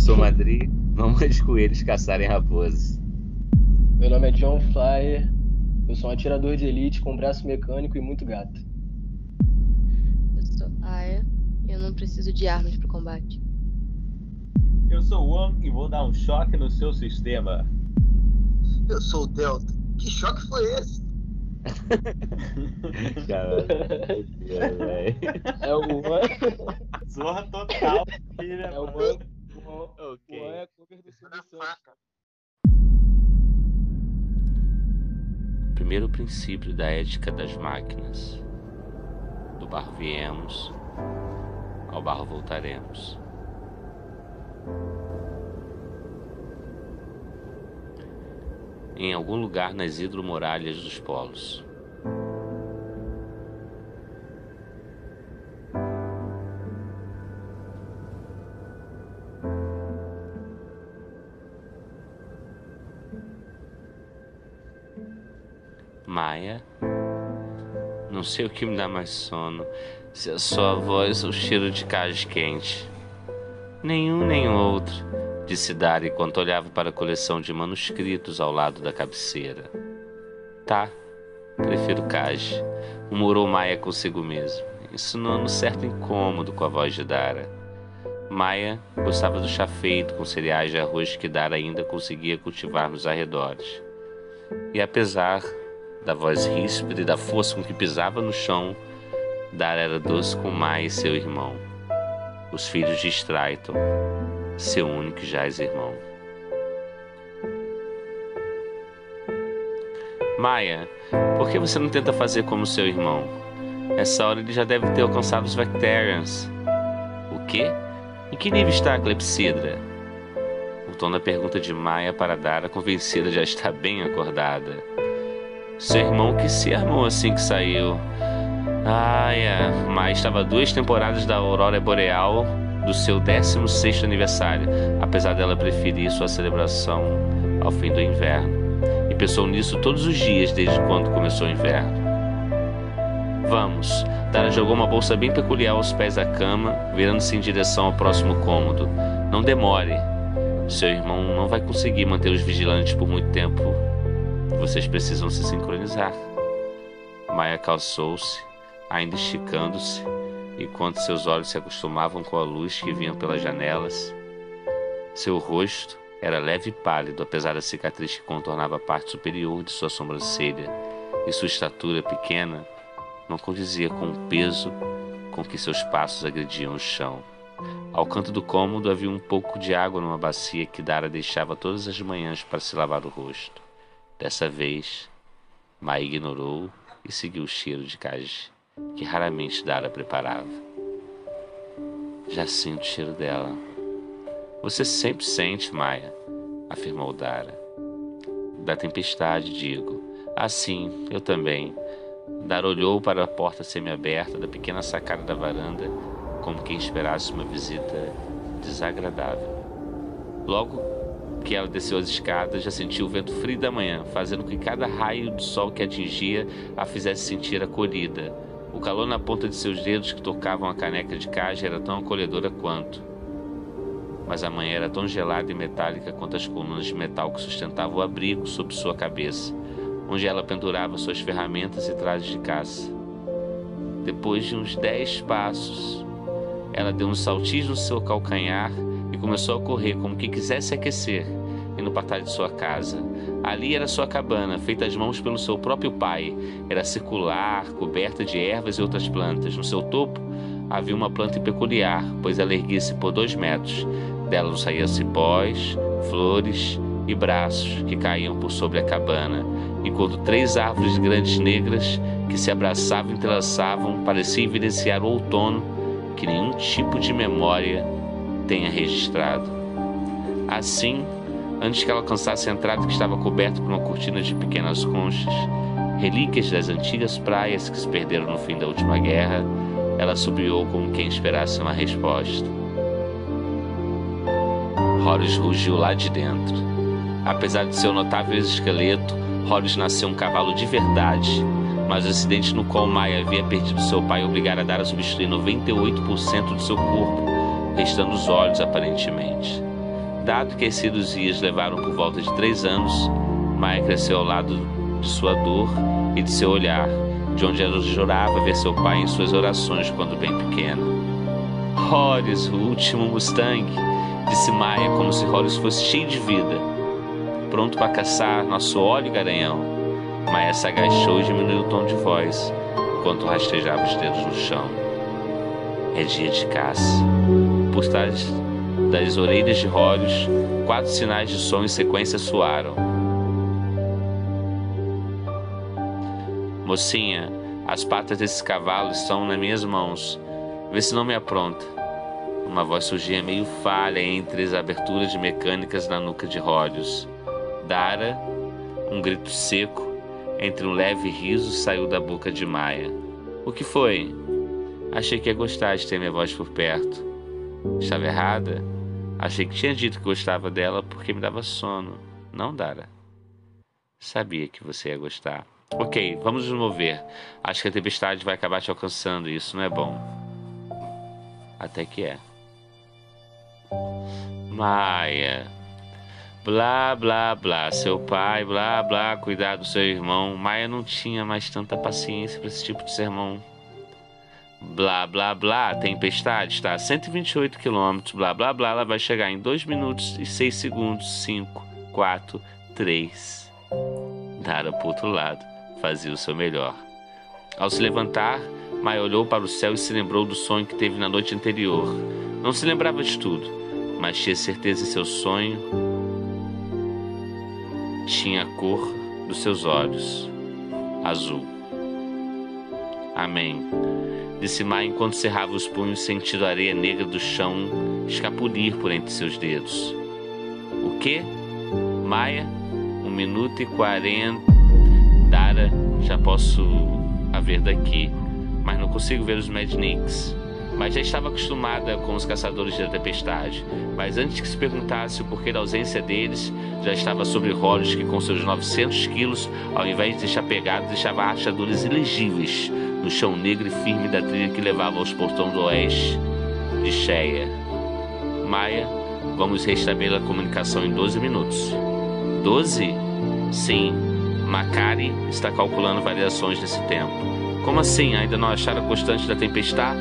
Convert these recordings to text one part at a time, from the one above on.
sou Madri, não mande coelhos caçarem raposas. Meu nome é John Flyer, eu sou um atirador de elite com braço mecânico e muito gato. Eu sou Aya e eu não preciso de armas pro combate. Eu sou o One e vou dar um choque no seu sistema. Eu sou o Delta. Que choque foi esse? Caralho. É o One. Zorra total, filha. É o mano. One. O One Ok. é a cover do Silvio Santos. Primeiro princípio da ética das máquinas. Do barro viemos, ao barro voltaremos. Em algum lugar nas hidromuralhas dos polos. Sei o que me dá mais sono, se a sua voz ou o cheiro de cais quente. Nenhum nem outro, disse Dari enquanto olhava para a coleção de manuscritos ao lado da cabeceira. Tá, prefiro cage, murmurou Maia consigo mesmo, insinuando certo incômodo com a voz de Dara. Maia gostava do chá feito com cereais de arroz que Dara ainda conseguia cultivar nos arredores. E apesar da voz ríspida e da força com que pisava no chão, Dara era doce com Maia e seu irmão, os filhos de Straiton, seu único e jaz irmão. Maia, por que você não tenta fazer como seu irmão? Essa hora ele já deve ter alcançado os Vectarians. O quê? Em que nível está a Clepsidra? O tom da pergunta de Maia para Dara convencida já está bem acordada. Seu irmão que se armou assim que saiu. Ah, é. Mas estava duas temporadas da Aurora Boreal do seu 16 aniversário, apesar dela preferir sua celebração ao fim do inverno. E pensou nisso todos os dias desde quando começou o inverno. Vamos. Dara jogou uma bolsa bem peculiar aos pés da cama, virando-se em direção ao próximo cômodo. Não demore. Seu irmão não vai conseguir manter os vigilantes por muito tempo. Vocês precisam se sincronizar. Maia calçou-se, ainda esticando-se, enquanto seus olhos se acostumavam com a luz que vinha pelas janelas. Seu rosto era leve e pálido, apesar da cicatriz que contornava a parte superior de sua sobrancelha, e sua estatura pequena não condizia com o peso com que seus passos agrediam o chão. Ao canto do cômodo havia um pouco de água numa bacia que Dara deixava todas as manhãs para se lavar o rosto. Dessa vez, Mai ignorou e seguiu o cheiro de cage que raramente Dara preparava. Já sinto o cheiro dela. Você sempre sente, Maia, afirmou Dara. Da tempestade, digo. Assim, eu também. Dara olhou para a porta semiaberta da pequena sacada da varanda, como quem esperasse uma visita desagradável. Logo que ela desceu as escadas, já sentiu o vento frio da manhã, fazendo com que cada raio de sol que atingia a fizesse sentir acolhida. O calor na ponta de seus dedos que tocavam a caneca de caixa era tão acolhedora quanto. Mas a manhã era tão gelada e metálica quanto as colunas de metal que sustentavam o abrigo sob sua cabeça, onde ela pendurava suas ferramentas e trajes de caça. Depois de uns dez passos, ela deu uns saltinhos no seu calcanhar começou a correr como que quisesse aquecer, indo para trás de sua casa. Ali era sua cabana, feita às mãos pelo seu próprio pai. Era circular, coberta de ervas e outras plantas. No seu topo havia uma planta peculiar, pois ela erguia-se por dois metros. Dela saíam cipós, flores e braços que caíam por sobre a cabana, enquanto três árvores grandes negras que se abraçavam e entrelaçavam pareciam evidenciar o outono que nenhum tipo de memória tenha registrado. Assim, antes que ela alcançasse a entrada que estava coberta por uma cortina de pequenas conchas, relíquias das antigas praias que se perderam no fim da última guerra, ela subiu como quem esperasse uma resposta. Horus rugiu lá de dentro. Apesar de seu notável esqueleto, Horus nasceu um cavalo de verdade, mas o acidente no qual Maia havia perdido seu pai obrigara a dar a substituir 98% do seu corpo, restando os olhos aparentemente. Dado que as cirurgias levaram por volta de três anos, Maia cresceu ao lado de sua dor e de seu olhar, de onde ela jurava ver seu pai em suas orações quando bem pequena. Horus, o último Mustang, disse Maia como se Horus fosse cheio de vida, pronto para caçar nosso óleo garanhão. Maia se agachou e diminuiu o tom de voz, enquanto rastejava os dedos no chão. É dia de caça. Por trás das orelhas de Horus, quatro sinais de som em sequência soaram. Mocinha, as patas desses cavalos estão nas minhas mãos. Vê se não me apronta. Uma voz surgia meio falha entre as aberturas de mecânicas na nuca de Horus. Dara, um grito seco, entre um leve riso, saiu da boca de Maia. O que foi? Achei que ia gostar de ter minha voz por perto. Estava errada? Achei que tinha dito que gostava dela porque me dava sono. Não, Dara. Sabia que você ia gostar. Ok, vamos nos mover. Acho que a tempestade vai acabar te alcançando e isso não é bom. Até que é. Maia. Blá, blá, blá. Seu pai, blá, blá. Cuidar do seu irmão. Maia não tinha mais tanta paciência para esse tipo de sermão. Blá, blá, blá. Tempestade está a 128 km. Blá, blá, blá. Ela vai chegar em 2 minutos e 6 segundos. 5, 4, 3. Dara pro outro lado. Fazia o seu melhor. Ao se levantar, Maia olhou para o céu e se lembrou do sonho que teve na noite anterior. Não se lembrava de tudo, mas tinha certeza que seu sonho tinha a cor dos seus olhos, azul. Amém. Disse Maia enquanto cerrava os punhos, sentindo a areia negra do chão escapulir por entre seus dedos. O que? Maia, um minuto e quarenta. Dara, já posso a ver daqui, mas não consigo ver os Madniks mas já estava acostumada com os caçadores da tempestade. Mas antes que se perguntasse o porquê da ausência deles, já estava sobre Horus que, com seus 900 quilos, ao invés de deixar pegados, deixava rachaduras ilegíveis no chão negro e firme da trilha que levava aos portões do oeste de Cheia. Maia, vamos restabelecer a comunicação em 12 minutos. 12? Sim. Macari está calculando variações nesse tempo. Como assim? Ainda não acharam a constante da tempestade?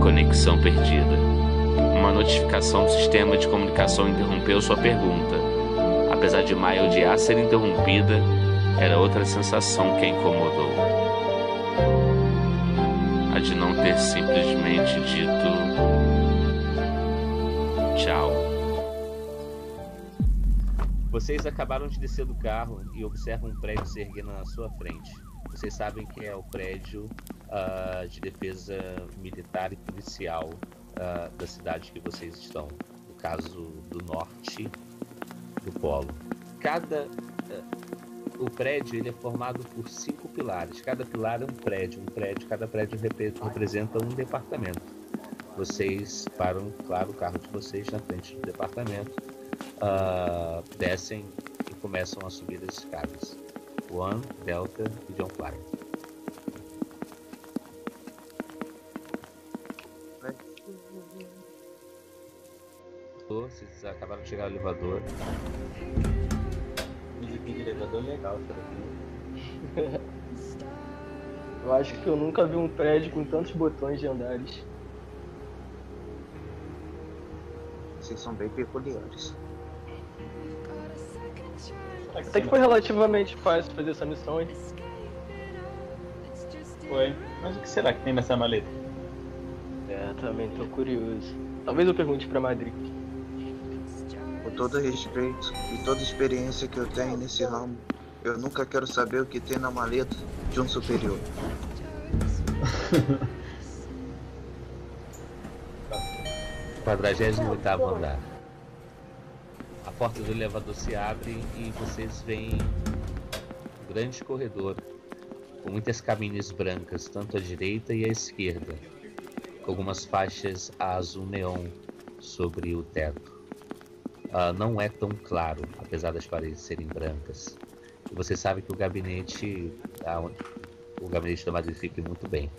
Conexão perdida. Uma notificação do sistema de comunicação interrompeu sua pergunta. Apesar de Maia odiar ser interrompida, era outra sensação que a incomodou. A de não ter simplesmente dito tchau. Vocês acabaram de descer do carro e observam um prédio se erguendo na sua frente. Vocês sabem que é o prédio uh, de defesa militar e policial uh, da cidade que vocês estão, no caso do norte do polo. Cada uh, o prédio ele é formado por cinco pilares. Cada pilar é um prédio, um prédio. Cada prédio rep representa um departamento. Vocês param, claro, o carro de vocês na frente do departamento, descem e começam a subir as escadas. One, Delta e John Fly. Vocês acabaram de chegar no elevador. De elevador legal, será Eu acho que eu nunca vi um prédio com tantos botões de andares. Vocês são bem peculiares. Até que foi relativamente fácil fazer essa missão, hein? Foi. Mas o que será que tem nessa maleta? É, também tô curioso. Talvez eu pergunte pra Madrid. Com todo respeito e toda experiência que eu tenho nesse ramo, eu nunca quero saber o que tem na maleta de um superior. Quadragésimo oitavo andar. A porta do elevador se abre e vocês veem um grande corredor com muitas cabines brancas, tanto à direita e à esquerda, com algumas faixas azul neon sobre o teto. Uh, não é tão claro, apesar das paredes serem brancas. E você sabe que o gabinete, uh, o gabinete da Madrid fica muito bem.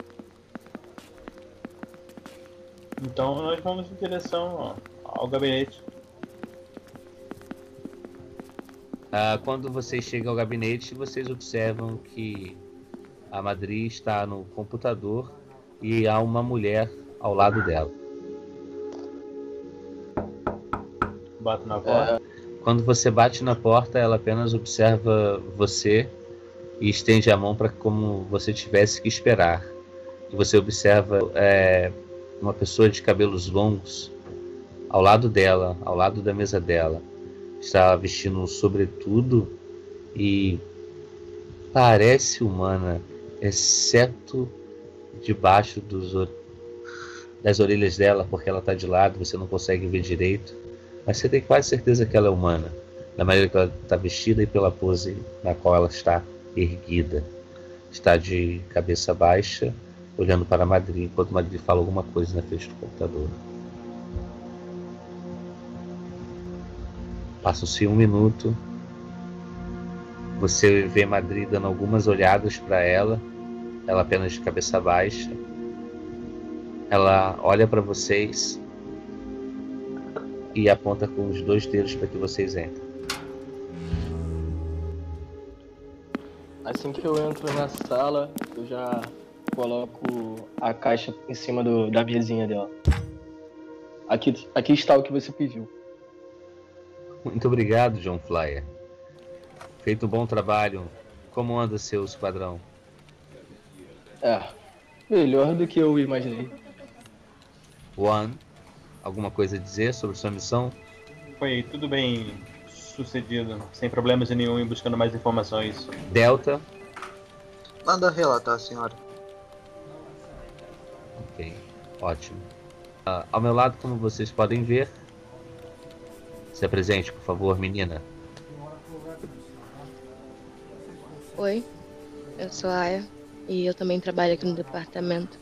Então nós vamos em direção ao gabinete. Ah, quando vocês chegam ao gabinete, vocês observam que a Madri está no computador e há uma mulher ao lado dela. Bato na porta. Quando você bate na porta, ela apenas observa você e estende a mão para como você tivesse que esperar. E você observa é, uma pessoa de cabelos longos ao lado dela, ao lado da mesa dela. Está vestindo um sobretudo e parece humana, exceto debaixo dos, das orelhas dela, porque ela está de lado, você não consegue ver direito. Mas você tem quase certeza que ela é humana, da maneira que ela está vestida e pela pose na qual ela está erguida. Está de cabeça baixa, olhando para a Madrid, enquanto Madrid fala alguma coisa na frente do computador. Passa-se um minuto. Você vê Madrid dando algumas olhadas para ela, ela apenas de cabeça baixa. Ela olha para vocês e aponta com os dois dedos para que vocês entrem. Assim que eu entro na sala, eu já coloco a caixa em cima do- da mesinha dela. Aqui, aqui está o que você pediu. Muito obrigado, John Flyer. Feito um bom trabalho. Como anda seu esquadrão? É, melhor do que eu imaginei. One, alguma coisa a dizer sobre sua missão? Foi tudo bem sucedido, sem problemas nenhum, e buscando mais informações. Delta, Manda relatar, senhora. ok, ótimo. Ah, ao meu lado, como vocês podem ver, se apresente, por favor, menina. Oi, eu sou a Aya e eu também trabalho aqui no departamento,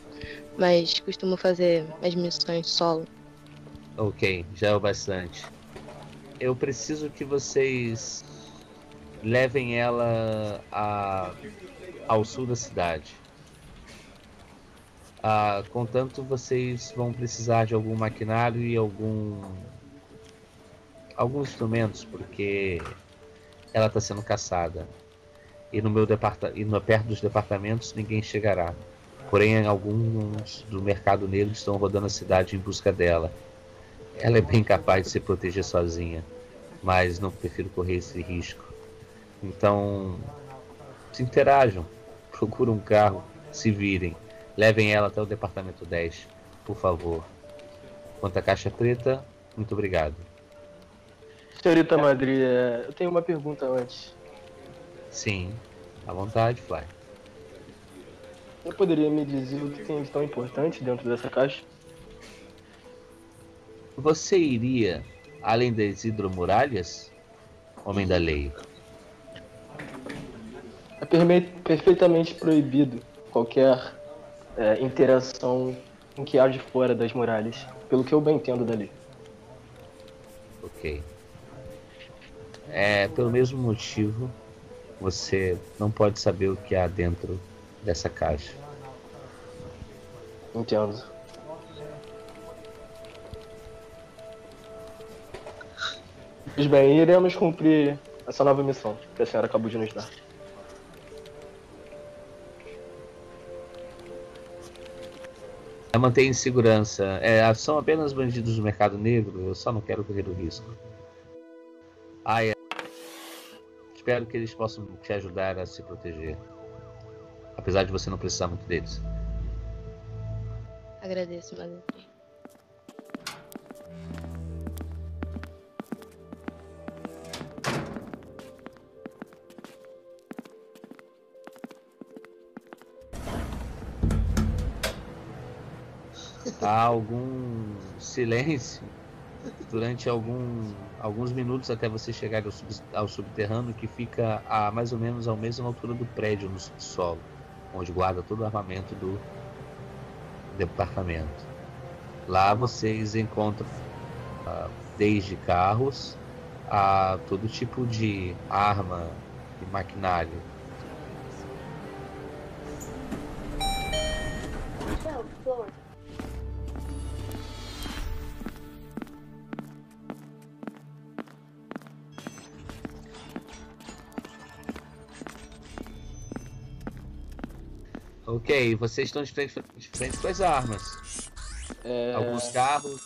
mas costumo fazer as missões solo. Ok, já é o bastante. Eu preciso que vocês levem ela a- ao sul da cidade. Ah, contanto, vocês vão precisar de algum maquinário e algum alguns instrumentos, porque ela está sendo caçada. E no meu departa e no perto dos departamentos ninguém chegará. Porém, alguns do mercado negro estão rodando a cidade em busca dela. Ela é bem capaz de se proteger sozinha, mas não prefiro correr esse risco. Então, se interajam, procurem um carro, se virem, levem ela até o departamento 10, por favor. Quanto à caixa preta, muito obrigado. Senhorita Madri, é, eu tenho uma pergunta antes. Sim, à vontade, Fly. Você poderia me dizer o que tem de tão importante dentro dessa caixa? Você iria além das hidromuralhas? Homem da lei. É perfeitamente proibido qualquer é, interação em que haja fora das muralhas, pelo que eu bem entendo da lei. Ok. É pelo mesmo motivo você não pode saber o que há dentro dessa caixa. Entendo. Pois bem, iremos cumprir essa nova missão que a senhora acabou de nos dar. É manter em segurança. É, são apenas bandidos do mercado negro, eu só não quero correr o risco. Ah, é. Espero que eles possam te ajudar a se proteger. Apesar de você não precisar muito deles. Agradeço, Madre. Há algum silêncio durante algum, alguns minutos até você chegar ao, sub- ao subterrâneo que fica a mais ou menos à mesma altura do prédio no subsolo, onde guarda todo o armamento do departamento. Lá vocês encontram ah, desde carros a todo tipo de arma e maquinário. Vocês estão de frente, de frente com as armas. É, Alguns carros.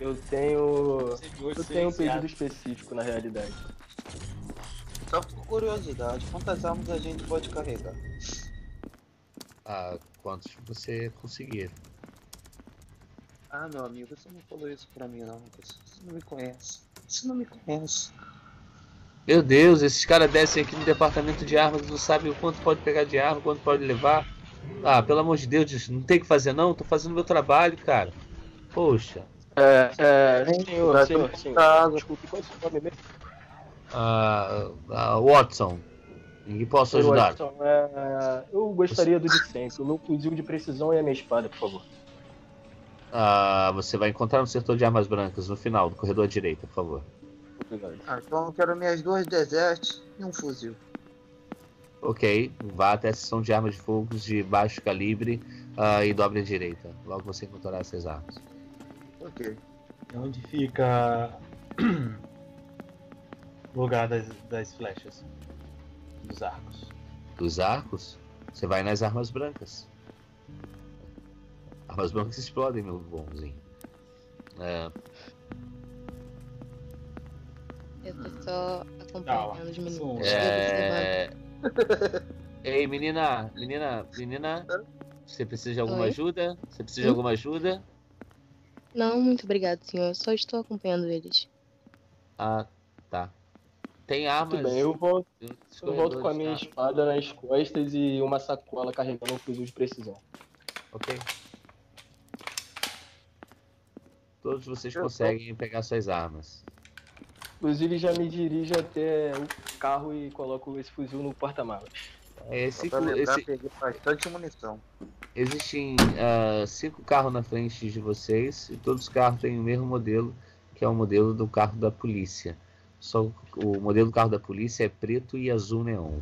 Eu tenho. Eu tenho um pedido específico na realidade. Só por curiosidade, quantas armas a gente pode carregar? Ah, quantos você conseguir. Ah, meu amigo, você não falou isso pra mim não, Lucas. Você não me conhece. Você não me conhece. Meu Deus, esses caras descem aqui no departamento de armas, não sabem o quanto pode pegar de arma, quanto pode levar. Ah, pelo amor de Deus, não tem o que fazer não, tô fazendo meu trabalho, cara. Poxa. É, é, senhor, senhor, senhor. caso. Desculpe, qual é o seu nome mesmo? Ah, ah, Watson, em que posso Senhor ajudar? Watson, é, eu gostaria do de sempre. O meu fuzil de precisão e a minha espada, por favor. Ah, você vai encontrar no setor de armas brancas, no final, do corredor à direita, por favor. Obrigado. Ah, então eu quero minhas duas desertes e um fuzil. Ok, vá até a seção de armas de fogo de baixo calibre ah, e dobre à direita. Logo você encontrará essas armas. Ok. Onde fica o lugar das, das flechas? Dos arcos. Dos arcos, você vai nas armas brancas. Armas brancas explodem, meu bonzinho. É, Eu tô só acompanhando os meninos. Sim. é... Ei, menina, menina, menina, você precisa de alguma Oi? ajuda? Você precisa de Hum? alguma ajuda? Não, muito obrigado, senhor. Eu só estou acompanhando eles. Ah, tá. Tem armas. Tudo bem, eu volto, eu volto com a minha tá? espada nas costas e uma sacola carregando um fuzil de precisão. Ok. Todos vocês Eu conseguem pegar suas armas. Inclusive, já me dirijo até o carro e coloco esse fuzil no porta-malas. É, pra lembrar, esse- peguei bastante munição. existem ah, cinco carros na frente de vocês e todos os carros têm o mesmo modelo, que é o modelo do carro da polícia. Só o modelo do carro da polícia é preto e azul neon.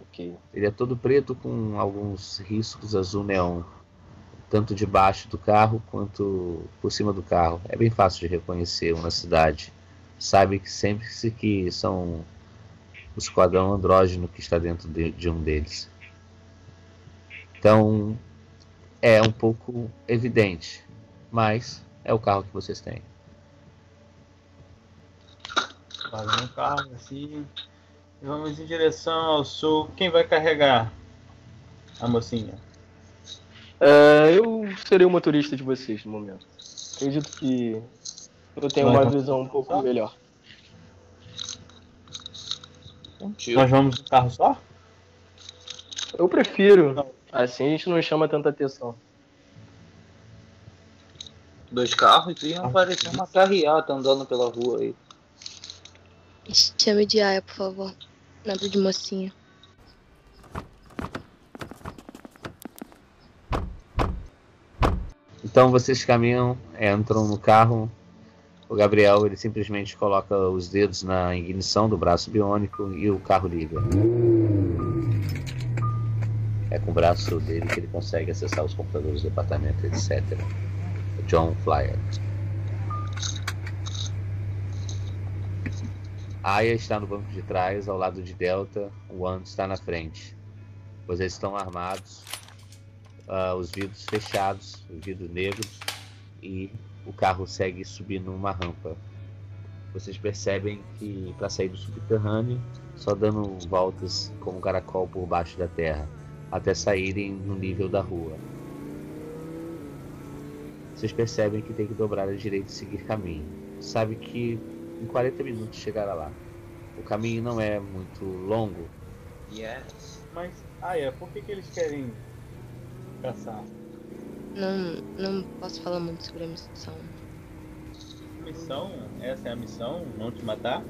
Ok. Ele é todo preto com alguns riscos azul neon, tanto debaixo do carro quanto por cima do carro. É bem fácil de reconhecer um na cidade. Sabe que sempre se que são o esquadrão andrógeno que está dentro de, de um deles. Então é um pouco evidente, mas é o carro que vocês têm. Fazendo um carro assim. E Vamos em direção ao sul. Quem vai carregar a mocinha? É, eu serei o motorista de vocês no momento. Acredito que eu tenho uma visão um pouco melhor. Um tiro. Nós vamos no carro só? Eu prefiro. Assim a gente não chama tanta atenção. Dois carros e apareceu uma carreata andando pela rua aí. Chame de Aya, por favor. Nada de mocinha. Então vocês caminham, entram no carro. O Gabriel ele simplesmente coloca os dedos na ignição do braço biônico e o carro liga. É com o braço dele que ele consegue acessar os computadores do departamento, etc. John Flyer. Aya está no banco de trás, ao lado de Delta. One está na frente. Vocês estão armados, ah, os vidros fechados, os vidros negros, e o carro segue subindo uma rampa. Vocês percebem que para sair do subterrâneo, só dando voltas como um caracol por baixo da terra, até saírem no nível da rua. Vocês percebem que tem que dobrar à direita e seguir caminho. Sabe que em 40 minutos chegará lá. O caminho não é muito longo, Yes. Mas, ah é, por que, que eles querem caçar? Não, não posso falar muito sobre a missão. Missão? Essa é a missão? Não te matar?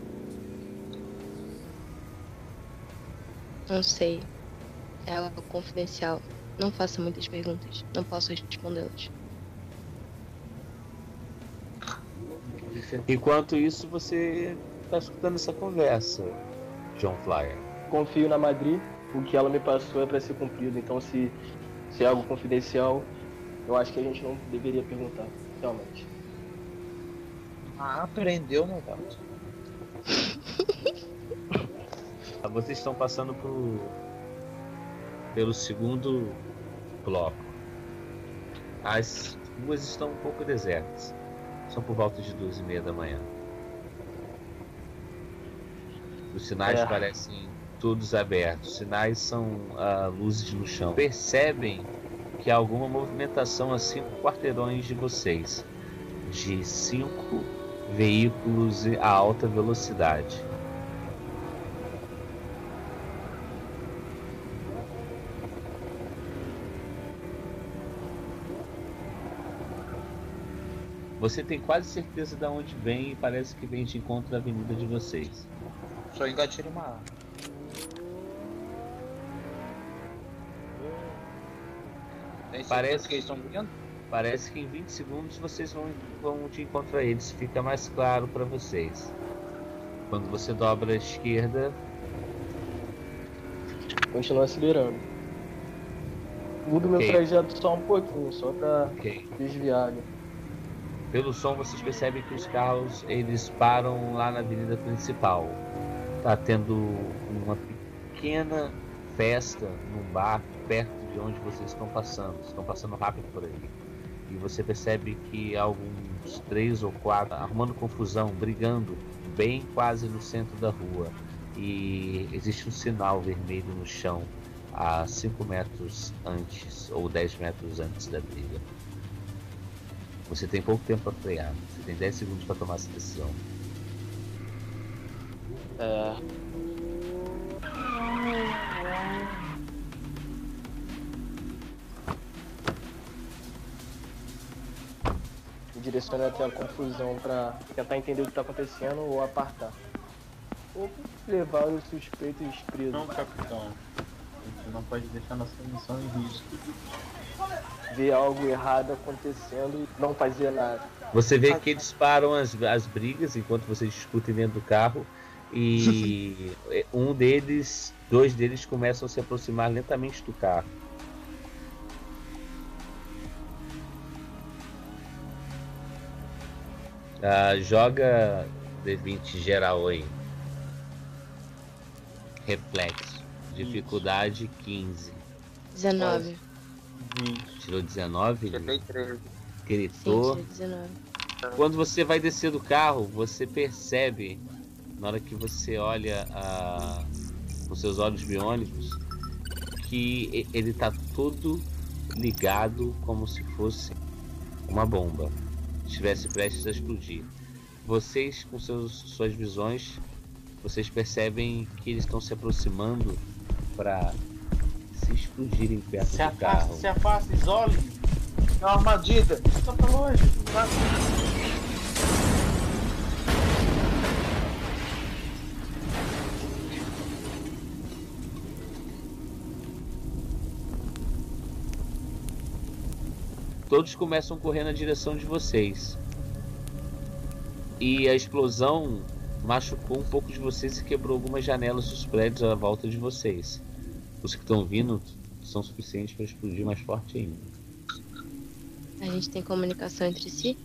Não sei. É algo confidencial. Não faça muitas perguntas. Não posso respondê-las. Enquanto isso, você está escutando essa conversa, John Flyer. Confio na Madri, o que ela me passou é para ser cumprido. Então, se, se é algo confidencial, eu acho que a gente não deveria perguntar, realmente. Ah, aprendeu, né, gato? Vocês estão passando por, pelo segundo bloco. As ruas estão um pouco desertas. São por volta de duas e meia da manhã. Os sinais É. parecem todos abertos. Os sinais são ah, luzes no chão. Percebem que há alguma movimentação a cinco quarteirões de vocês. De cinco veículos a alta velocidade. Você tem quase certeza de onde vem e parece que vem de encontro da avenida de vocês. Só engatilho uma arma. Tem certeza Parece- que eles estão vindo? Parece que em 20 segundos vocês vão, vão de encontro a eles. Fica mais claro para vocês. Quando você dobra à esquerda, Continua acelerando. Mudo meu Ok. trajeto só um pouquinho, só pra ok. desviar. Pelo som vocês percebem que os carros eles param lá na avenida principal. Tá tendo uma pequena festa num bar perto de onde vocês estão passando. Estão passando rápido por aí. E você percebe que há alguns três ou quatro arrumando confusão, brigando, bem quase no centro da rua. E existe um sinal vermelho no chão a 5 metros antes ou 10 metros antes da briga. Você tem pouco tempo para frear. Você tem 10 segundos para tomar essa decisão. É. Direciono até a confusão pra tentar entender o que tá acontecendo ou apartar. Ou levar os suspeitos presos. Não, capitão. A gente não pode deixar nossa missão em risco. Ver algo errado acontecendo e não fazer nada. Você vê que eles param as, as brigas enquanto vocês discutem dentro do carro. E um deles, dois deles começam a se aproximar lentamente do carro. Ah, joga D20 geral aí. Reflexo. Dificuldade 15. 19. 20. Tirou 19, Eu ele dei 13. Sim, gritou. tirei 19. Quando você vai descer do carro, você percebe, na hora que você olha a, com seus olhos biônicos, que ele tá todo ligado como se fosse uma bomba. Estivesse prestes a explodir. Vocês, com seus, suas visões, vocês percebem que eles estão se aproximando para se explodirem perto Se do afasta, carro. se afasta, isole. É uma armadilha. Só pra longe. Todos começam a correr na direção de vocês. E a explosão machucou um pouco de vocês e quebrou algumas janelas dos prédios à volta de vocês. Os que estão vindo são suficientes para explodir mais forte ainda. A gente tem comunicação entre si?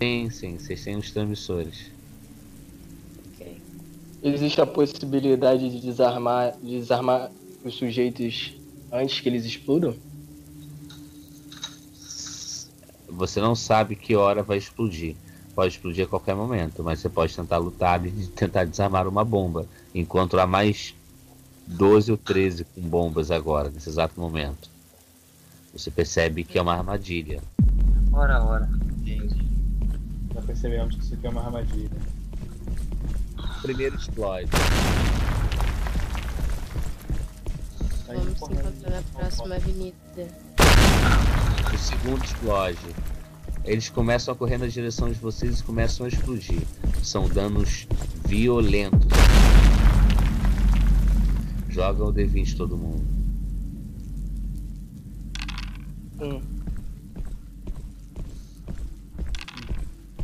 Sim, sim, vocês têm os transmissores. Ok. Existe a possibilidade de desarmar, desarmar os sujeitos antes que eles explodam? Você não sabe que hora vai explodir. Pode explodir a qualquer momento, mas você pode tentar lutar e tentar desarmar uma bomba. Enquanto há mais 12 ou 13 com bombas agora, nesse exato momento. Você percebe que é uma armadilha. Ora, ora. Já percebemos que isso aqui é uma armadilha. Primeiro explode. Vamos encontrar na próxima avenida. O segundo explode. Eles começam a correr na direção de vocês e começam a explodir. São danos violentos. Joga o D20 todo mundo. Um.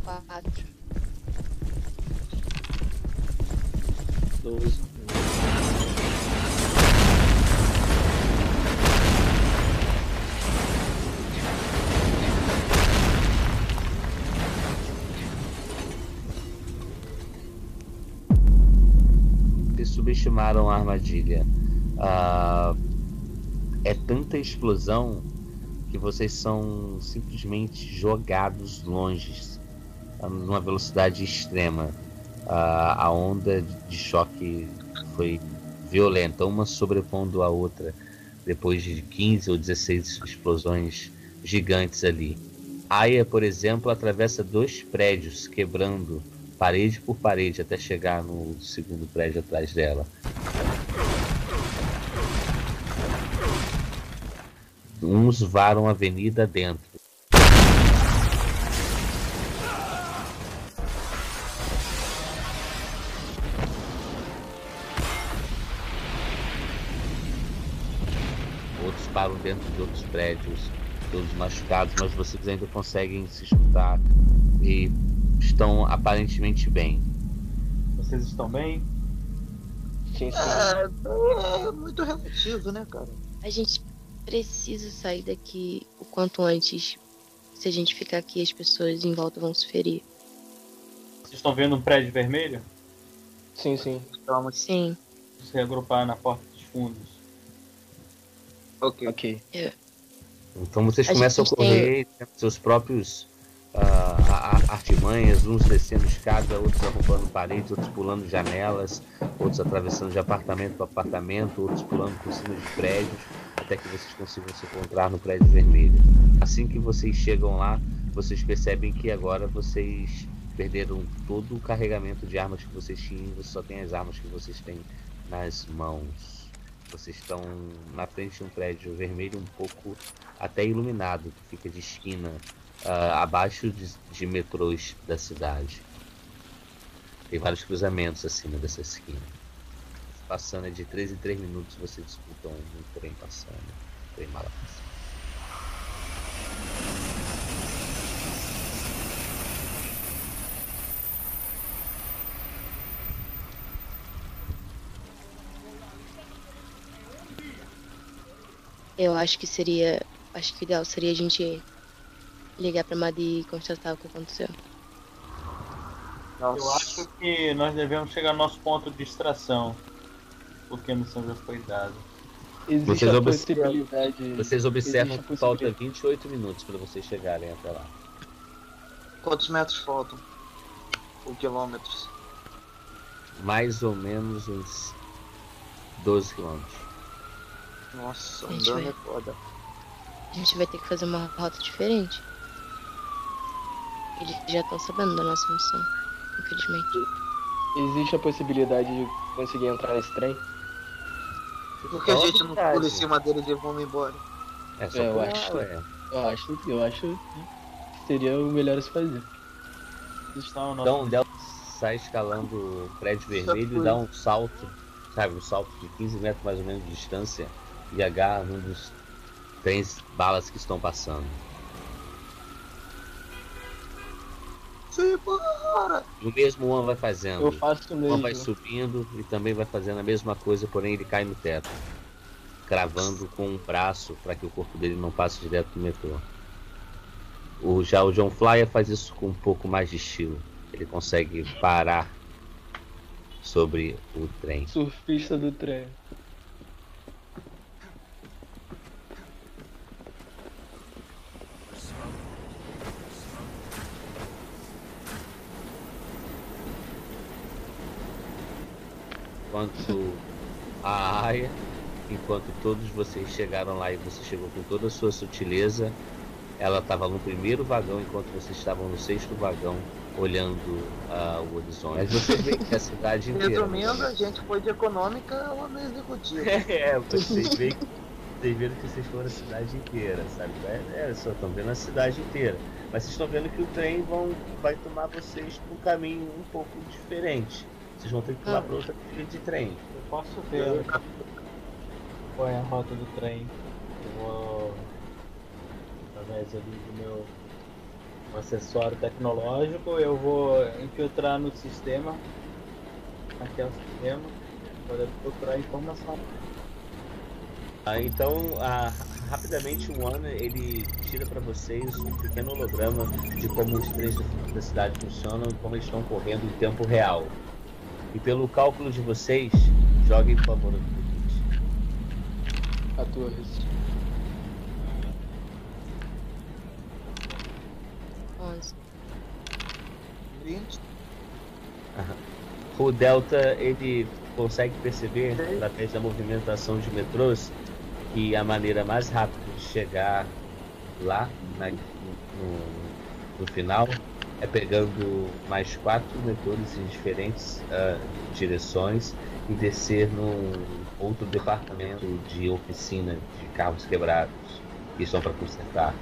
Quatro. Doze. Subestimaram a armadilha. Ah, é tanta explosão que vocês são simplesmente jogados longe, numa velocidade extrema. Ah, a onda de choque foi violenta, uma sobrepondo a outra, depois de 15 ou 16 explosões gigantes ali. Aya, por exemplo, atravessa dois prédios, quebrando parede por parede até chegar no segundo prédio atrás dela. Uns varam a avenida dentro. Outros param dentro de outros prédios, todos machucados, mas vocês ainda conseguem se escutar e estão aparentemente bem. Vocês estão bem? Sim, sim. É, é muito relativo, né, cara? A gente precisa sair daqui o quanto antes. Se a gente ficar aqui, as pessoas em volta vão se ferir. Vocês estão vendo um prédio vermelho? Sim, sim. Calma. Sim, Se reagrupar na porta dos fundos. Ok. Ok. Então vocês A começam a correr, tendo seus próprios artimanhas, uns descendo escada, outros arrombando paredes, outros pulando janelas, outros atravessando de apartamento para apartamento, outros pulando por cima de prédios, até que vocês consigam se encontrar no prédio vermelho. Assim que vocês chegam lá, vocês percebem que agora vocês perderam todo o carregamento de armas que vocês tinham, você só tem as armas que vocês têm nas mãos. Vocês estão na frente de um prédio vermelho um pouco até iluminado, que fica de esquina ah, abaixo de, de metrôs da cidade. Tem vários cruzamentos acima dessa esquina. Passando é de 3 em 3 minutos você disputa um, um trem passando. Um trem mala passando. eu acho que seria. Acho que o ideal seria a gente ligar pra Madi e constatar o que aconteceu. Nossa. Eu acho que nós devemos chegar no nosso ponto de extração. Porque a missão já foi dada. Existe Vocês possibilidade. Vocês observam que falta possibilidade. 28 minutos para vocês chegarem até lá. Quantos metros faltam? Ou quilômetros? Mais ou menos uns 12 quilômetros. Nossa, andando vai. é foda. A gente vai ter que fazer uma rota diferente. Eles já estão sabendo da nossa missão, infelizmente. Existe a possibilidade de conseguir entrar nesse trem? Por que a gente não pula em cima deles e vamos embora? É só É, eu acho. ué. Eu acho, eu acho que seria o melhor a se fazer. Então o Del sai escalando o prédio vermelho e dá um salto, sabe? Um salto de 15 metros mais ou menos de distância e agarra num dos trens balas que estão passando. E o mesmo One vai fazendo. Eu faço O mesmo. One vai subindo e também vai fazendo a mesma coisa, porém ele cai no teto, cravando com um braço para que o corpo dele não passe direto no metrô. O, já o John Flyer faz isso com um pouco mais de estilo. Ele consegue parar sobre o trem. Surfista do trem. Enquanto a Aya, enquanto todos vocês chegaram lá e você chegou com toda a sua sutileza, ela estava no primeiro vagão enquanto vocês estavam no sexto vagão olhando ah, o horizonte. Mas você vê que a cidade inteira. Resumindo, a gente foi de econômica ela na executiva. É, vocês veem vocês viram que vocês foram a cidade inteira, sabe? É, é, só estão vendo a cidade inteira. Mas vocês estão vendo que o trem vão, vai tomar vocês para um caminho um pouco diferente. Vocês vão ter que pular Ah. para outra trilha de trem. Eu posso ver qual é a rota do trem. Eu vou através ali do meu um acessório tecnológico, eu vou infiltrar no sistema, aqui é o sistema, para procurar informação. Ah, então, ah, rapidamente o One ele tira para vocês um pequeno holograma de como os trens da cidade funcionam e como eles estão correndo em tempo real. E pelo cálculo de vocês, Joguem, por favor, 14. 11. 20. O Delta ele consegue perceber através da movimentação de metrôs que a maneira mais rápida de chegar lá na- no, no final é pegando mais quatro metrôs em diferentes ah, direções e descer num outro departamento de oficina de carros quebrados que são para consertar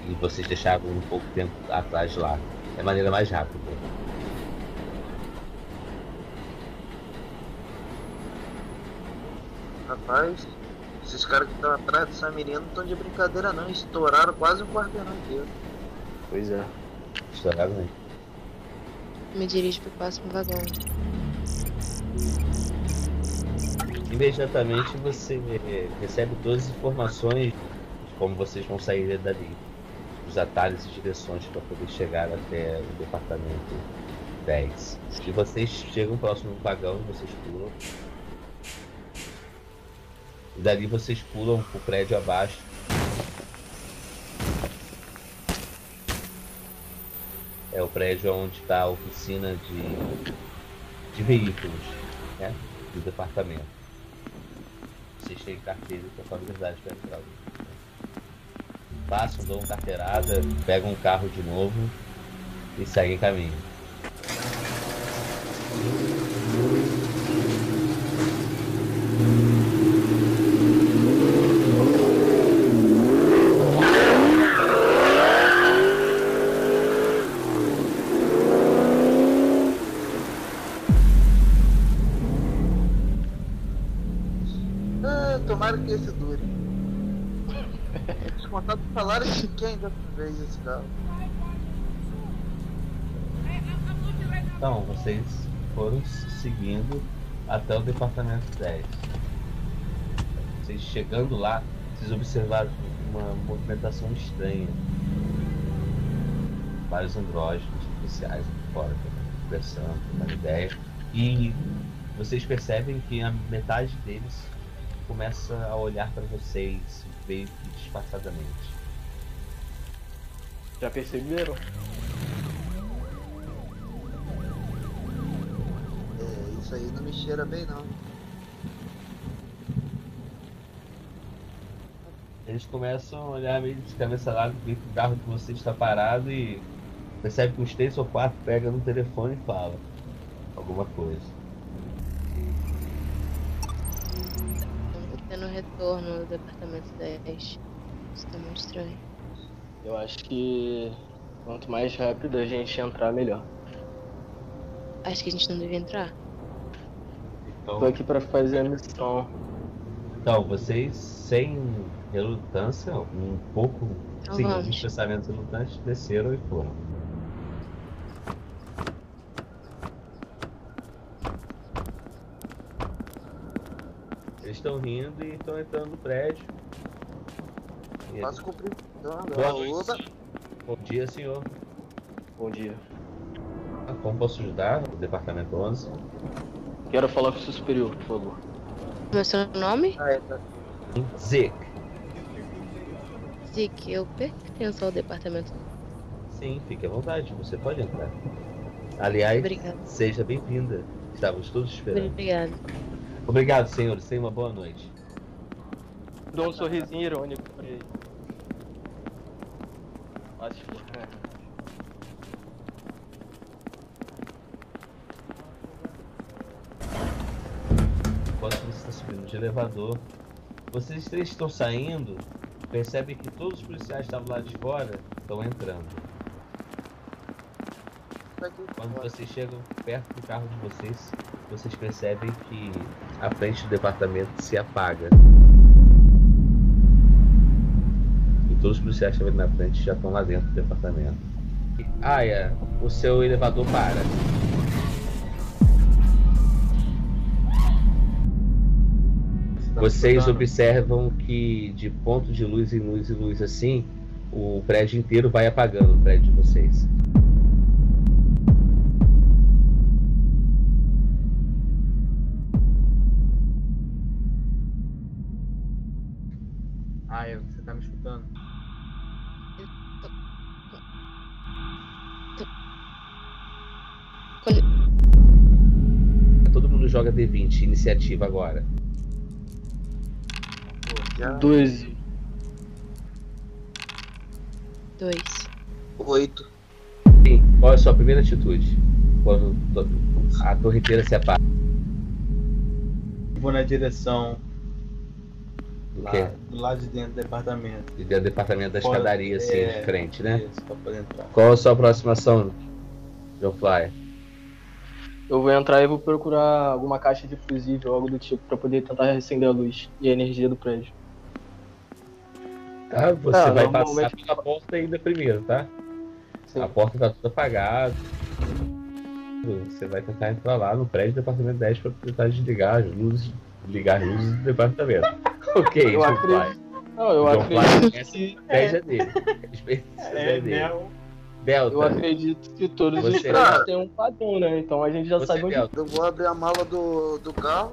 e vocês deixaram um pouco tempo atrás lá é a maneira mais rápida Rapaz, esses caras que estão atrás dessa menina não estão de brincadeira não. Estouraram quase um quarteirão inteiro. Pois é. Estouraram aí. Me dirijo pro próximo vagão. Imediatamente você recebe todas as informações de como vocês vão sair dali, os atalhos e direções para poder chegar até o departamento 10. Se vocês chegam próximo do vagão, vocês pulam. E dali vocês pulam pro prédio abaixo. É o prédio onde está a oficina de, de veículos, né? Do departamento. Vocês têm carteira e conformidade para entrar. Passam, dão carteirada, pegam um carro de novo e seguem caminho. Quem dessa vez esse carro? Então, vocês foram seguindo até o departamento 10. Vocês chegando lá, vocês observaram uma movimentação estranha. Vários andrógenos policiais fora, conversando, trocando ideia. E vocês percebem que a metade deles começa a olhar para vocês meio que disfarçadamente. Já perceberam? É, isso aí não me cheira bem não. Eles começam a olhar meio de cabeça larga, ver que o carro de vocês está parado e percebe que uns três ou quatro pega no telefone e fala alguma coisa. Estamos tendo retorno no departamento 10. Isso tá muito estranho. Eu acho que quanto mais rápido a gente entrar, melhor. Acho que a gente não devia entrar. Tô Então, aqui pra fazer a missão. então vocês, sem relutância, um pouco, Então vamos. alguns pensamentos relutantes, desceram e foram. Eles estão rindo e estão entrando no prédio. E eles- Faço Não, Boa noite. Bom dia, senhor. Bom dia. Ah, Como posso ajudar? O departamento 11. Quero falar com o seu superior, por favor. Meu seu nome? Ah, é, tá. Zic. Zic, eu pertenço ao departamento. Sim, fique à vontade, você pode entrar. Aliás, Obrigada. seja bem-vinda. Estávamos todos esperando. Obrigada. Obrigado, senhores. Tenha uma boa noite. Dou um sorrisinho irônico pra ele. Mas, Enquanto você está subindo de elevador, vocês três estão saindo, percebem que todos os policiais que estavam lá de fora estão entrando. Quando vocês chegam perto do carro de vocês, vocês percebem que a frente do departamento se apaga. Todos os policiais que na frente já estão lá dentro do departamento. Aya, o seu elevador para. Vocês observam que de ponto de luz em luz e luz assim, o prédio inteiro vai apagando o prédio de vocês. Aya, você tá me escutando? D20, iniciativa agora. Já 12. Dois. oito. Sim, qual é a sua primeira atitude? Quando a torreteira se apaga. Vou na direção Do lá, quê? do lado de dentro do departamento. E do departamento da escadaria, assim, é, de frente, né? Isso, pra poder entrar. Qual a sua aproximação, John Flyer? Eu vou entrar e vou procurar alguma caixa de fusível ou algo do tipo pra poder tentar acender a luz e a energia do prédio. Tá? Você vai normalmente- passar pela porta ainda primeiro, tá? Sim. A porta tá toda apagada. Você vai tentar entrar lá no prédio do departamento 10 para tentar desligar as luzes, ligar as luzes do departamento. ok, Eu acredito-. Não, eu Flyer, acredito essa que. estratégia dele. A estratégia É, dele. né? Delta, Eu acredito que todos os prédios têm um padrão, né? Então a gente já você, sabe onde. Delta, Eu vou abrir a mala do, do carro,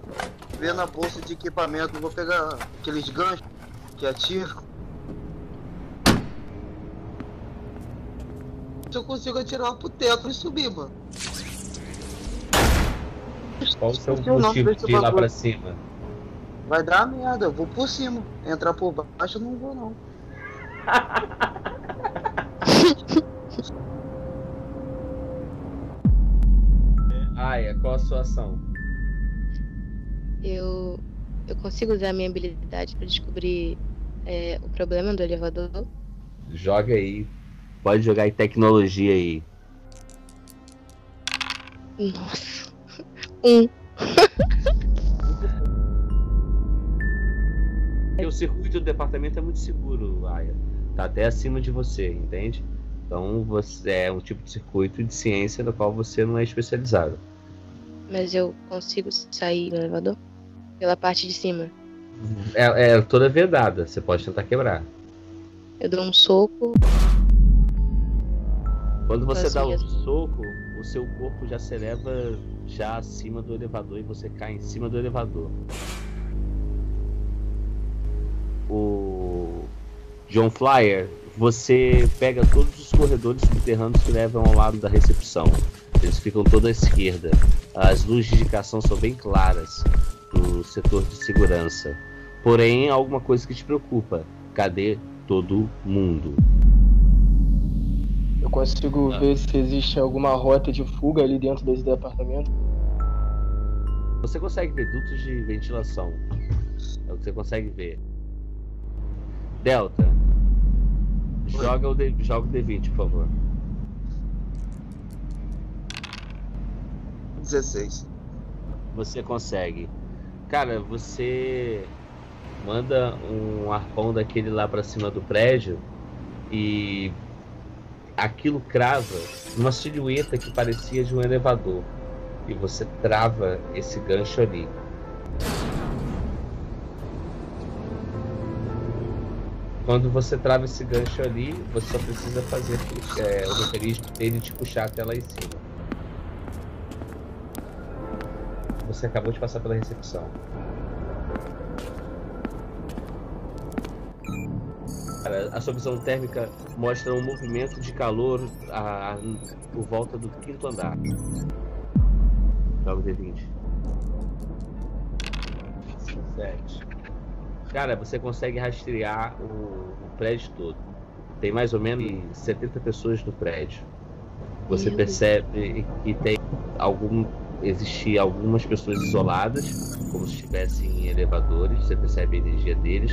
ver na bolsa de equipamento, vou pegar aqueles ganchos que atiram. Se eu consigo atirar pro teto e subir, mano. qual o seu motivo de ir lá bagulho. pra cima? Vai dar merda, eu vou por cima. Entrar por baixo eu não vou não. Aya, qual a sua ação? Eu, eu consigo usar a minha habilidade pra descobrir é, o problema do elevador. Joga aí. Pode jogar em tecnologia aí. Nossa. Um. O circuito do departamento é muito seguro, Aya. Tá até acima de você, entende? Então você é um tipo de circuito de ciência no qual você não é especializado. Mas eu consigo sair do elevador? Pela parte de cima. É, é toda vedada, você pode tentar quebrar. Eu dou um soco. Quando você dá o Sozinha. soco, o seu corpo já se eleva já acima do elevador e você cai em cima do elevador. O John Flyer, você pega todos os corredores subterrâneos que levam ao lado da recepção. Eles ficam toda à esquerda. As luzes de indicação são bem claras do setor de segurança. Porém, há alguma coisa que te preocupa. Cadê todo mundo? Eu consigo Ah. ver se existe alguma rota de fuga ali dentro desse departamento. Você consegue ver dutos de ventilação. É o que você consegue ver. Delta. Joga o, D, joga o D20, por favor. 16. Você consegue. Cara, você manda um arpão daquele lá pra cima do prédio e aquilo crava numa silhueta que parecia de um elevador. E você trava esse gancho ali. Quando você trava esse gancho ali, você só precisa fazer é, o mecanismo dele te puxar até lá em cima. Você acabou de passar pela recepção. A visão térmica mostra um movimento de calor a- por volta do quinto andar. Joga o D20. 7. Cara, você consegue rastrear o, o prédio todo. Tem mais ou menos 70 pessoas no prédio. Você percebe que tem algum existir algumas pessoas isoladas, como se estivessem em elevadores, você percebe a energia deles,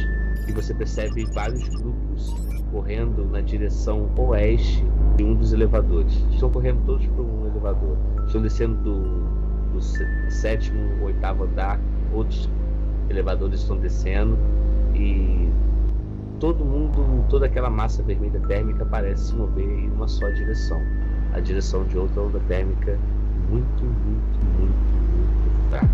e você percebe vários grupos correndo na direção oeste de um dos elevadores. Estão correndo todos para um elevador. Estão descendo do, do sé- sétimo, oitavo andar, outros elevadores estão descendo e todo mundo, toda aquela massa vermelha térmica parece se mover em uma só direção. A direção de outra onda térmica muito, muito, muito, muito fraca.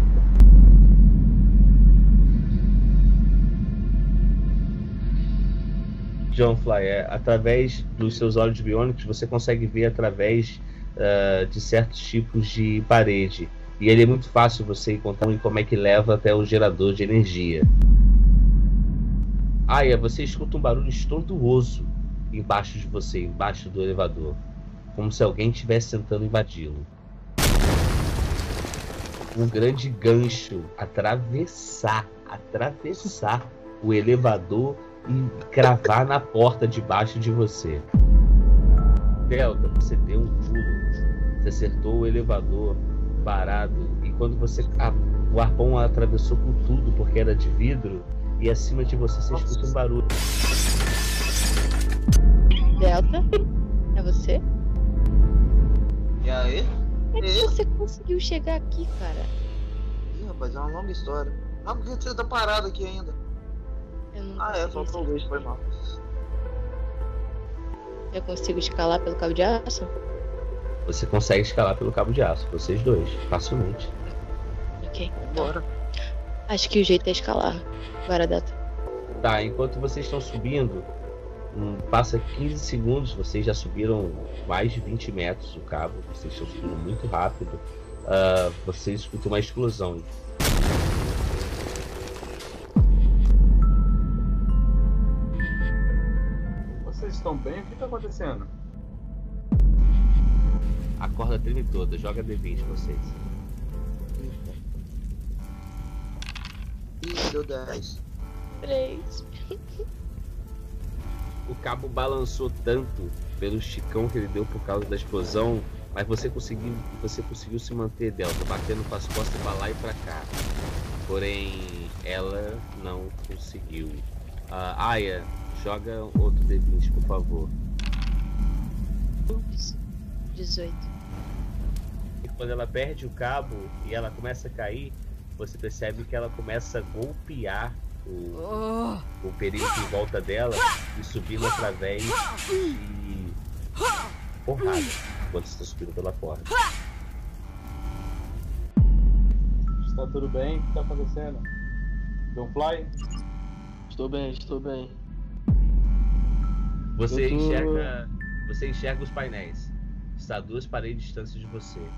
John Flyer, através dos seus olhos biônicos, você consegue ver através ah, de certos tipos de parede. E ele é muito fácil você encontrar em como é que leva até o gerador de energia. Aya, você escuta um barulho estrondoso embaixo de você, embaixo do elevador. Como se alguém estivesse tentando invadi-lo. Um grande gancho atravessar, atravessar o elevador e cravar na porta debaixo de você. Delta, você deu um pulo. Você acertou o elevador parado. E quando você. A, o arpão atravessou com tudo, porque era de vidro. E acima de você você escuta um barulho. Delta? É você? E aí? Como é que você conseguiu chegar aqui, cara? Ih, rapaz, é uma longa história. Mas por que você tá parado aqui ainda? Eu não Ah, é, faltou luz, foi mal. Eu consigo escalar pelo cabo de aço? Você consegue escalar pelo cabo de aço, vocês dois, facilmente. Ok. Bora. acho que o jeito é escalar. Bora, Data. Tá, enquanto vocês estão subindo, passa 15 segundos, vocês já subiram mais de 20 metros o cabo, vocês estão subindo muito rápido. Ah, vocês escutam uma explosão. Vocês estão bem? O que tá acontecendo? A corda treme toda, joga D20 vocês. Ih, deu 10. Três. O cabo balançou tanto pelo esticão que ele deu por causa da explosão, mas você conseguiu, você conseguiu se manter, Delta, batendo com as costas pra lá e pra cá. Porém, ela não conseguiu. Ah, Aya, joga outro D20, por favor. Ups. 18. Quando ela perde o cabo e ela começa a cair, você percebe que ela começa a golpear o, o perímetro em volta dela e subindo através de porrada enquanto está subindo pela porta. Está tudo bem? O que tá acontecendo? Um fly? Estou bem, estou bem. Você tô- enxerga, você enxerga os painéis. Está a duas paredes de distância de você.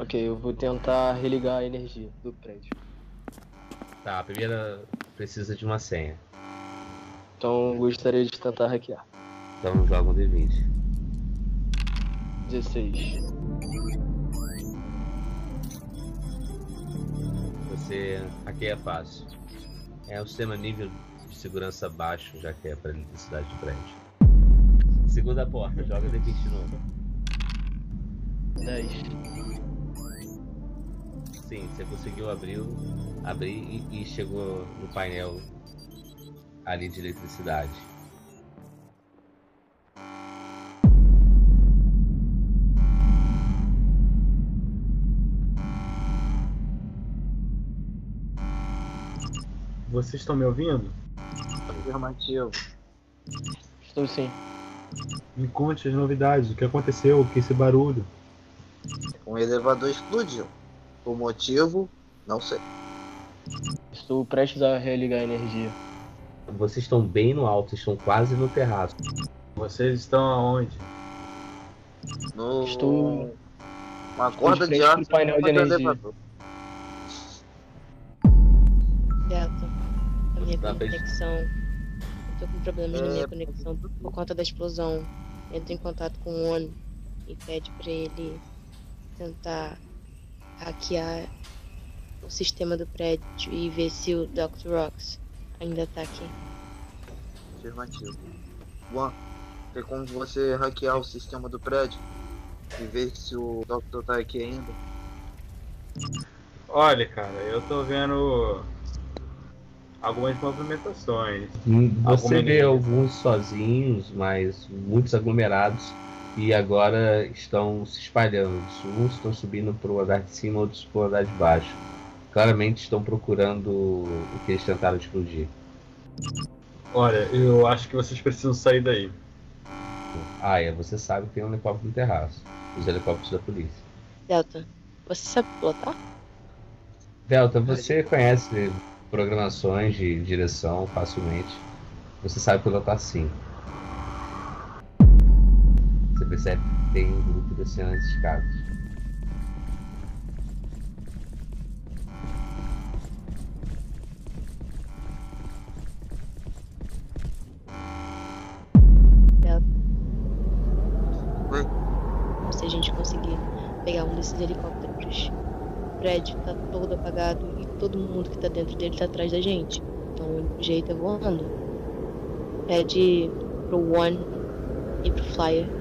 Ok, eu vou tentar religar a energia do prédio. Tá, a primeira precisa de uma senha. Então gostaria de tentar hackear. Então joga um D20. 16. Você. Aqui é fácil. É o sistema nível de segurança baixo, já que é para eletricidade de prédio. Segunda porta, joga D20 de novo. 10. Sim, você conseguiu abrir, o- abrir e, e chegou no painel ali de eletricidade. Vocês estão me ouvindo? Afirmativo. Estou sim. Me conte as novidades. O que aconteceu? O que esse barulho? Um elevador explodiu. O motivo, não sei. Estou prestes a religar a energia. Vocês estão bem no alto, estão quase no terraço. Vocês estão aonde? No... Estou- Uma estou corda de de frente aço painel de energia. elevador. Delta. A minha Tá conexão. Eu tô com problemas na É, minha conexão por conta da explosão. Entra em contato com o ONU e pede pra ele tentar hackear o sistema do prédio e ver se o Dr. Rox ainda tá aqui. Afirmativo. Juan, tem como você hackear o sistema do prédio e ver se o Doctor tá aqui ainda? Olha, cara, eu tô vendo algumas movimentações. Você Alguma vê alguns sozinhos, mas muitos aglomerados e agora estão se espalhando. Uns estão subindo para o andar de cima, outros para o andar de baixo. Claramente estão procurando o que eles tentaram explodir. Olha, eu acho que vocês precisam sair daí. Ah, é, você sabe que tem um helicóptero no terraço. Os helicópteros da polícia. Delta, você sabe pilotar? Delta, você conhece programações de direção facilmente. Você sabe pilotar sim percebe que tem um grupo descendo as escadas. Hum. Se a gente conseguir pegar um desses helicópteros, o prédio tá todo apagado e todo mundo que tá dentro dele tá atrás da gente. Então o jeito é voando. Pede pro One e pro Flyer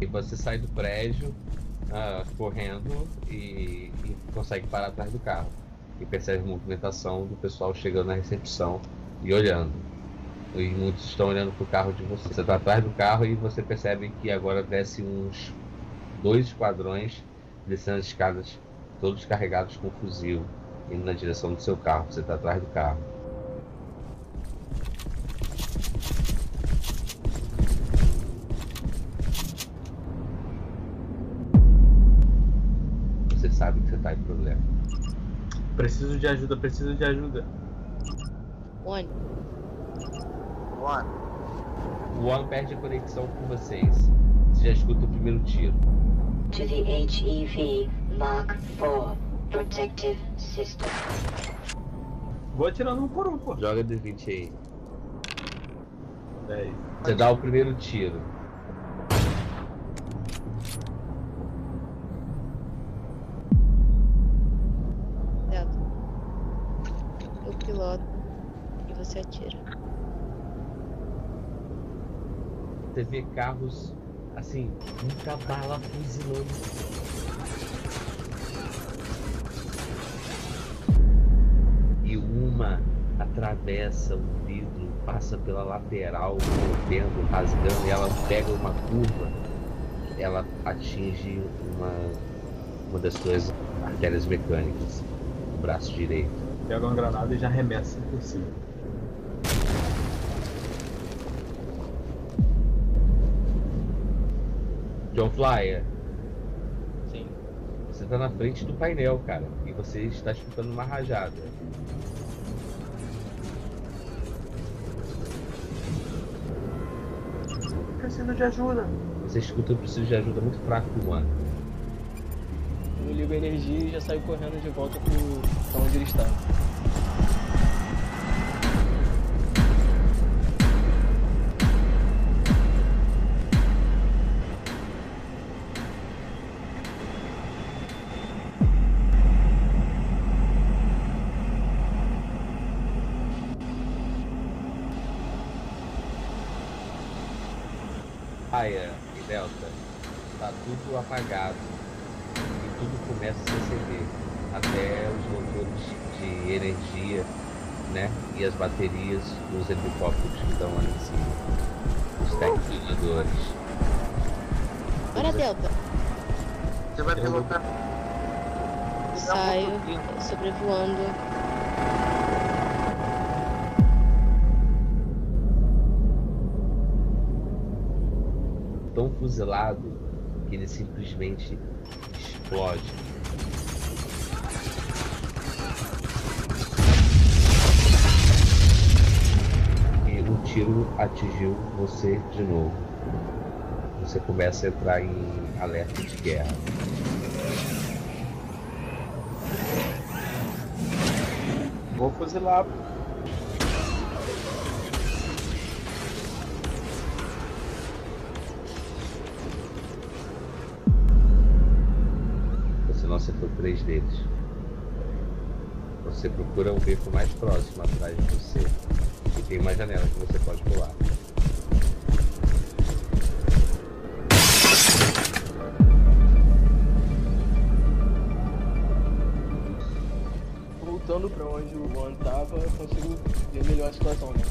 e você sai do prédio ah, correndo e, e consegue parar atrás do carro. E percebe a movimentação do pessoal chegando na recepção e olhando. E muitos estão olhando pro carro de você. Você está atrás do carro e você percebe que agora desce uns dois esquadrões descendo as escadas, todos carregados com fuzil, indo na direção do seu carro. Você está atrás do carro. Você sabe que você está em problema. Preciso de ajuda, preciso de ajuda. One, One, O One perde a conexão com vocês. Você já escuta o primeiro tiro. to the HEV Mark IV protective system. Vou atirando um por um, pô. Joga D20 aí. 10. Você dá o primeiro tiro. Delta. Eu piloto você atira. Você vê carros assim, muita bala fuzilando. E uma atravessa o vidro, passa pela lateral, mordendo, rasgando, e ela pega uma curva, ela atinge uma, uma das suas artérias mecânicas, o braço direito. Pega uma granada e já arremessa por cima. John Flyer, Sim. você tá na frente do painel, cara, e você está escutando uma rajada. preciso de ajuda. Você escuta um preciso de ajuda muito fraco do One. Eu ligo a energia e já saio correndo de volta pro pra onde ele está. Saio sobrevoando. Tão fuzilado que ele simplesmente explode. E o tiro atingiu você de novo. Você começa a entrar em alerta de guerra. Vou fuzilar. Você não acertou três deles. Você procura um beco mais próximo atrás de você. E tem uma janela que você pode pular. Pra onde o Juan tava, consigo ver melhor a situação, né?